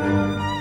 Música